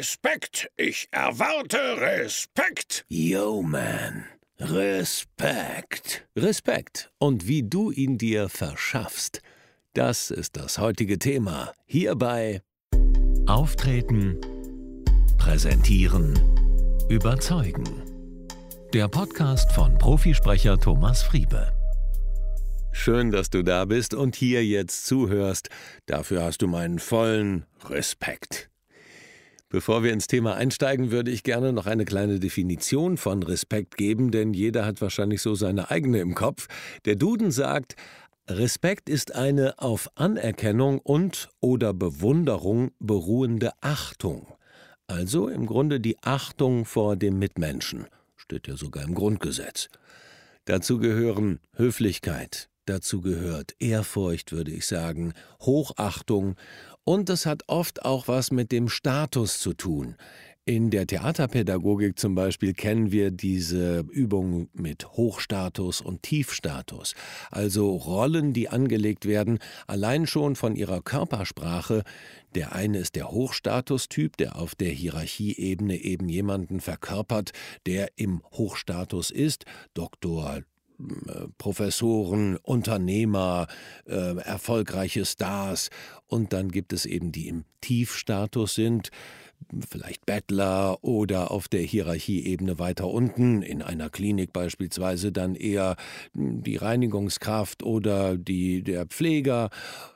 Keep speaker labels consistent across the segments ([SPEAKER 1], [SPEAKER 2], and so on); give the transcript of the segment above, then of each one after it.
[SPEAKER 1] Respekt. Ich erwarte Respekt.
[SPEAKER 2] Yo, man. Respekt. Respekt. Und wie du ihn dir verschaffst. Das ist das heutige Thema. Hierbei Auftreten, Präsentieren, Überzeugen. Der Podcast von Profisprecher Thomas Friebe. Schön, dass du da bist und hier jetzt zuhörst. Dafür hast du meinen vollen Respekt. Bevor wir ins Thema einsteigen, würde ich gerne noch eine kleine Definition von Respekt geben, denn jeder hat wahrscheinlich so seine eigene im Kopf. Der Duden sagt, Respekt ist eine auf Anerkennung und oder Bewunderung beruhende Achtung. Also im Grunde die Achtung vor dem Mitmenschen, steht ja sogar im Grundgesetz. Dazu gehören Höflichkeit, dazu gehört Ehrfurcht, würde ich sagen, Hochachtung, und es hat oft auch was mit dem Status zu tun. In der Theaterpädagogik zum Beispiel kennen wir diese Übung mit Hochstatus und Tiefstatus, also Rollen, die angelegt werden, allein schon von ihrer Körpersprache. Der eine ist der Hochstatustyp, der auf der Hierarchieebene eben jemanden verkörpert, der im Hochstatus ist, Doktor, Professoren, Unternehmer, äh, erfolgreiche Stars. Und dann gibt es eben die im Tiefstatus sind, vielleicht Bettler oder auf der Hierarchieebene weiter unten, in einer Klinik beispielsweise dann eher die Reinigungskraft oder die, der Pfleger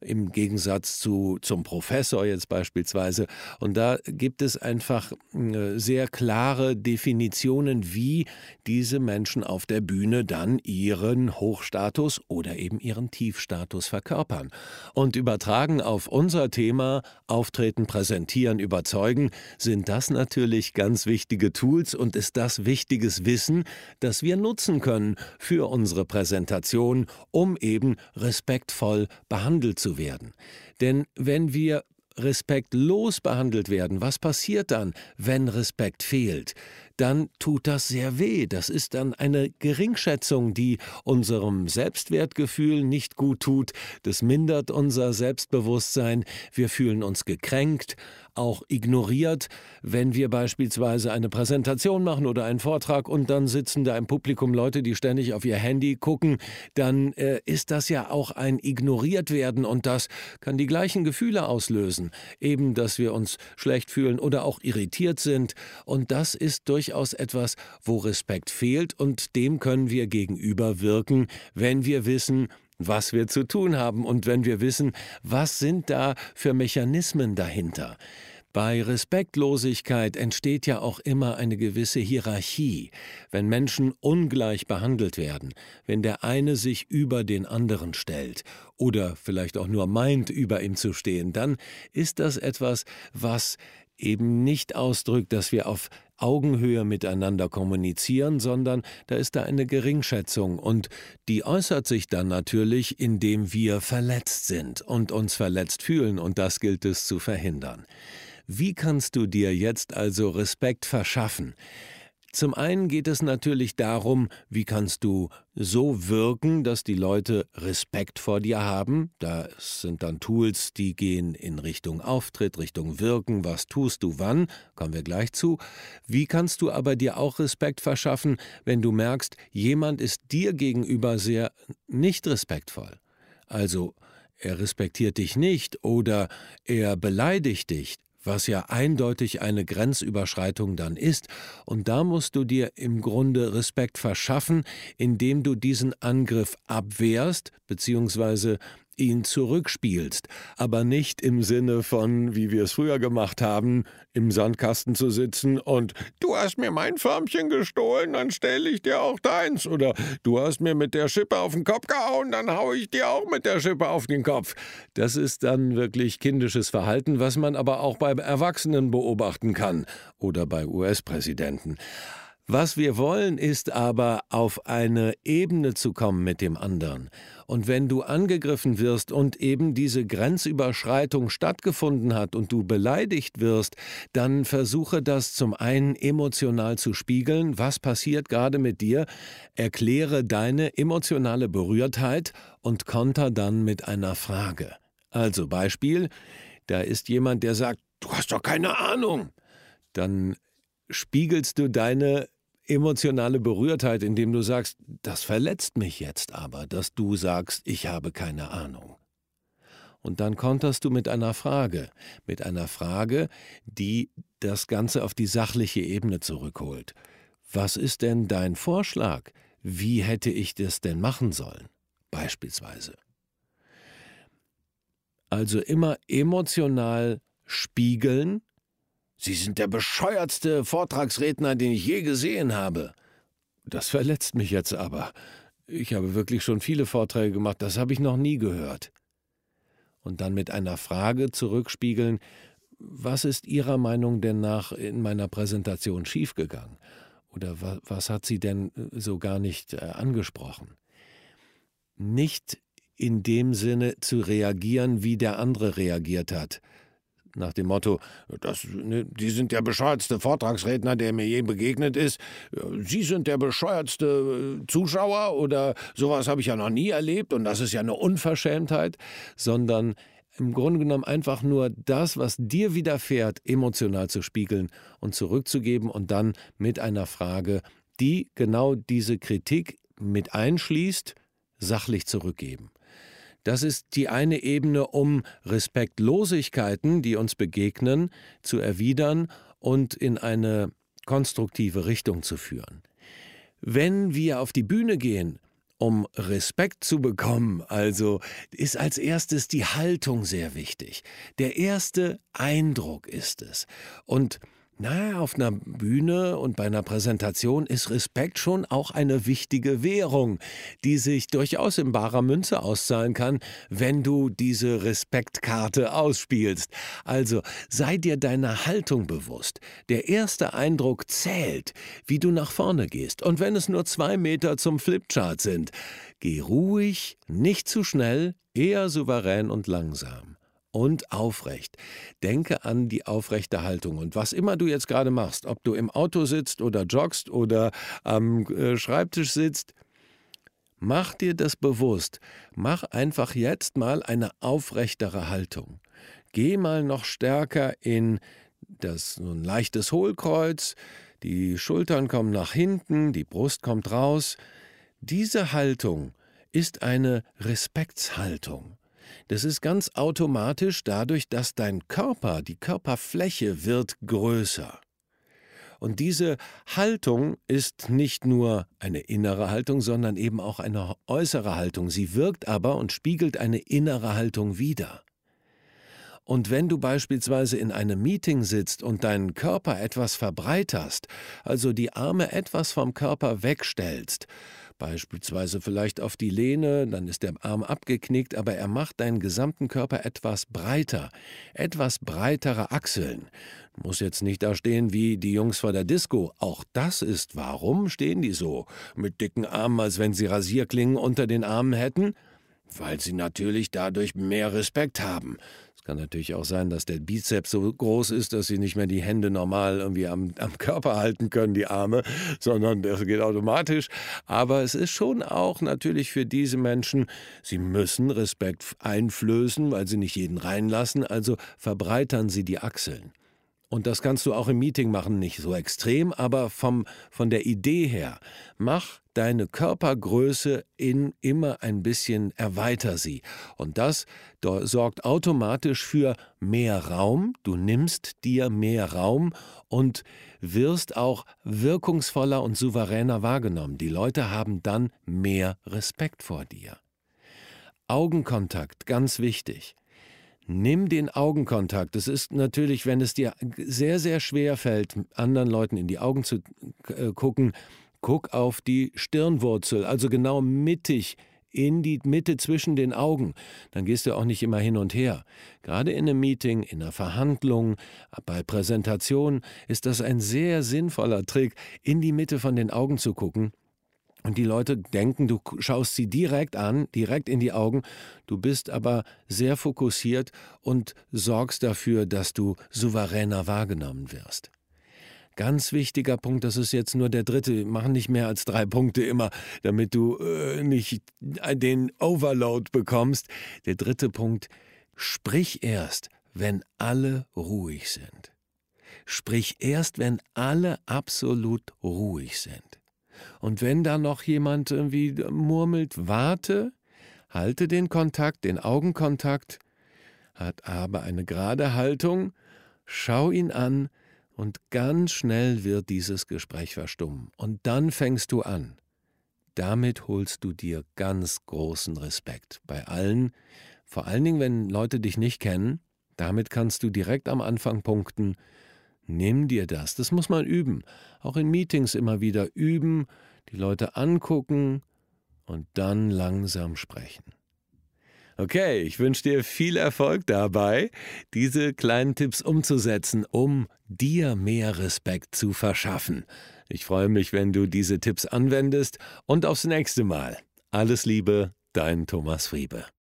[SPEAKER 2] im Gegensatz zu, zum Professor jetzt beispielsweise. Und da gibt es einfach äh, sehr klare Definitionen, wie diese Menschen auf der Bühne dann ihren Hochstatus oder eben ihren Tiefstatus verkörpern. Und übertragen auf unser Thema Auftreten, Präsentieren, Überzeugen, sind das natürlich ganz wichtige Tools und ist das wichtiges Wissen, das wir nutzen können für unsere Präsentation, um eben respektvoll behandelt zu werden. Denn wenn wir respektlos behandelt werden, was passiert dann, wenn Respekt fehlt? Dann tut das sehr weh. Das ist dann eine Geringschätzung, die unserem Selbstwertgefühl nicht gut tut. Das mindert unser Selbstbewusstsein. Wir fühlen uns gekränkt auch ignoriert, wenn wir beispielsweise eine Präsentation machen oder einen Vortrag und dann sitzen da im Publikum Leute, die ständig auf ihr Handy gucken, dann äh, ist das ja auch ein ignoriert werden und das kann die gleichen Gefühle auslösen, eben dass wir uns schlecht fühlen oder auch irritiert sind und das ist durchaus etwas, wo Respekt fehlt und dem können wir gegenüber wirken, wenn wir wissen, was wir zu tun haben und wenn wir wissen, was sind da für Mechanismen dahinter. Bei Respektlosigkeit entsteht ja auch immer eine gewisse Hierarchie, wenn Menschen ungleich behandelt werden, wenn der eine sich über den anderen stellt oder vielleicht auch nur meint, über ihm zu stehen, dann ist das etwas, was eben nicht ausdrückt, dass wir auf Augenhöhe miteinander kommunizieren, sondern da ist da eine Geringschätzung und die äußert sich dann natürlich, indem wir verletzt sind und uns verletzt fühlen und das gilt es zu verhindern. Wie kannst du dir jetzt also Respekt verschaffen? Zum einen geht es natürlich darum, wie kannst du so wirken, dass die Leute Respekt vor dir haben. Da sind dann Tools, die gehen in Richtung Auftritt, Richtung Wirken, was tust du wann, kommen wir gleich zu. Wie kannst du aber dir auch Respekt verschaffen, wenn du merkst, jemand ist dir gegenüber sehr nicht respektvoll? Also, er respektiert dich nicht oder er beleidigt dich, was ja eindeutig eine Grenzüberschreitung dann ist, und da musst du dir im Grunde Respekt verschaffen, indem du diesen Angriff abwehrst bzw ihn zurückspielst, aber nicht im Sinne von, wie wir es früher gemacht haben, im Sandkasten zu sitzen und du hast mir mein Förmchen gestohlen, dann stelle ich dir auch deins oder du hast mir mit der Schippe auf den Kopf gehauen, dann haue ich dir auch mit der Schippe auf den Kopf. Das ist dann wirklich kindisches Verhalten, was man aber auch bei Erwachsenen beobachten kann oder bei US-Präsidenten. Was wir wollen, ist aber, auf eine Ebene zu kommen mit dem anderen. Und wenn du angegriffen wirst und eben diese Grenzüberschreitung stattgefunden hat und du beleidigt wirst, dann versuche das zum einen emotional zu spiegeln, was passiert gerade mit dir, erkläre deine emotionale Berührtheit und konter dann mit einer Frage. Also Beispiel, da ist jemand, der sagt, du hast doch keine Ahnung. dann spiegelst du deine emotionale Berührtheit, indem du sagst, das verletzt mich jetzt aber, dass du sagst, ich habe keine Ahnung. Und dann konterst du mit einer Frage, mit einer Frage, die das Ganze auf die sachliche Ebene zurückholt. Was ist denn dein Vorschlag? Wie hätte ich das denn machen sollen? Beispielsweise. Also immer emotional spiegeln. Sie sind der bescheuertste Vortragsredner, den ich je gesehen habe. Das verletzt mich jetzt aber. Ich habe wirklich schon viele Vorträge gemacht, das habe ich noch nie gehört. Und dann mit einer Frage zurückspiegeln, was ist Ihrer Meinung denn nach in meiner Präsentation schiefgegangen? Oder was, was hat sie denn äh, so gar nicht äh, angesprochen? Nicht in dem Sinne zu reagieren, wie der andere reagiert hat. Nach dem Motto, das, ne, Sie sind der bescheuertste Vortragsredner, der mir je begegnet ist. Sie sind der bescheuertste äh, Zuschauer oder sowas habe ich ja noch nie erlebt und das ist ja eine Unverschämtheit, sondern im Grunde genommen einfach nur das, was dir widerfährt, emotional zu spiegeln und zurückzugeben und dann mit einer Frage, die genau diese Kritik mit einschließt, sachlich zurückgeben. Das ist die eine Ebene, um Respektlosigkeiten, die uns begegnen, zu erwidern und in eine konstruktive Richtung zu führen. Wenn wir auf die Bühne gehen um Respekt zu bekommen, also ist als erstes die Haltung sehr wichtig. Der erste Eindruck ist es. Und na, auf einer Bühne und bei einer Präsentation ist Respekt schon auch eine wichtige Währung, die sich durchaus in barer Münze auszahlen kann, wenn du diese Respektkarte ausspielst. Also sei dir deiner Haltung bewusst. Der erste Eindruck zählt, wie du nach vorne gehst. Und wenn es nur zwei Meter zum Flipchart sind, geh ruhig, nicht zu schnell, eher souverän und langsam und aufrecht. Denke an die aufrechte Haltung. Und was immer du jetzt gerade machst, ob du im Auto sitzt oder joggst oder am äh, Schreibtisch sitzt, mach dir das bewusst. Mach einfach jetzt mal eine aufrechtere Haltung. Geh mal noch stärker in das so ein leichtes Hohlkreuz, die Schultern kommen nach hinten, die Brust kommt raus. Diese Haltung ist eine Respektshaltung. Das ist ganz automatisch dadurch, dass dein Körper, die Körperfläche wird größer. Und diese Haltung ist nicht nur eine innere Haltung, sondern eben auch eine äußere Haltung. Sie wirkt aber und spiegelt eine innere Haltung wider. Und wenn du beispielsweise in einem Meeting sitzt und deinen Körper etwas verbreiterst, also die Arme etwas vom Körper wegstellst, Beispielsweise vielleicht auf die Lehne, dann ist der Arm abgeknickt, aber er macht deinen gesamten Körper etwas breiter, etwas breitere Achseln. Muss jetzt nicht da stehen wie die Jungs vor der Disco. Auch das ist, warum stehen die so? Mit dicken Armen, als wenn sie Rasierklingen unter den Armen hätten? Weil sie natürlich dadurch mehr Respekt haben. Kann natürlich auch sein, dass der Bizeps so groß ist, dass sie nicht mehr die Hände normal irgendwie am, am Körper halten können, die Arme, sondern das geht automatisch. Aber es ist schon auch natürlich für diese Menschen, sie müssen Respekt einflößen, weil sie nicht jeden reinlassen, also verbreitern sie die Achseln. Und das kannst du auch im Meeting machen, nicht so extrem, aber vom, von der Idee her. Mach deine Körpergröße in immer ein bisschen, erweiter sie. Und das sorgt automatisch für mehr Raum. Du nimmst dir mehr Raum und wirst auch wirkungsvoller und souveräner wahrgenommen. Die Leute haben dann mehr Respekt vor dir. Augenkontakt, ganz wichtig. Nimm den Augenkontakt. Das ist natürlich, wenn es dir sehr, sehr schwer fällt, anderen Leuten in die Augen zu äh, gucken, guck auf die Stirnwurzel, also genau mittig in die Mitte zwischen den Augen. Dann gehst du auch nicht immer hin und her. Gerade in einem Meeting, in einer Verhandlung, bei Präsentation ist das ein sehr sinnvoller Trick, in die Mitte von den Augen zu gucken und die Leute denken, du schaust sie direkt an, direkt in die Augen, du bist aber sehr fokussiert und sorgst dafür, dass du souveräner wahrgenommen wirst. Ganz wichtiger Punkt, das ist jetzt nur der dritte, mach nicht mehr als drei Punkte immer, damit du äh, nicht den Overload bekommst. Der dritte Punkt, sprich erst, wenn alle ruhig sind. Sprich erst, wenn alle absolut ruhig sind. Und wenn da noch jemand irgendwie murmelt, warte, halte den Kontakt, den Augenkontakt, hat aber eine gerade Haltung, schau ihn an, und ganz schnell wird dieses Gespräch verstummen. Und dann fängst du an. Damit holst du dir ganz großen Respekt bei allen, vor allen Dingen, wenn Leute dich nicht kennen. Damit kannst du direkt am Anfang punkten. Nimm dir das, das muss man üben. Auch in Meetings immer wieder üben, die Leute angucken und dann langsam sprechen. Okay, ich wünsche dir viel Erfolg dabei, diese kleinen Tipps umzusetzen, um dir mehr Respekt zu verschaffen. Ich freue mich, wenn du diese Tipps anwendest und aufs nächste Mal. Alles Liebe, dein Thomas Friebe.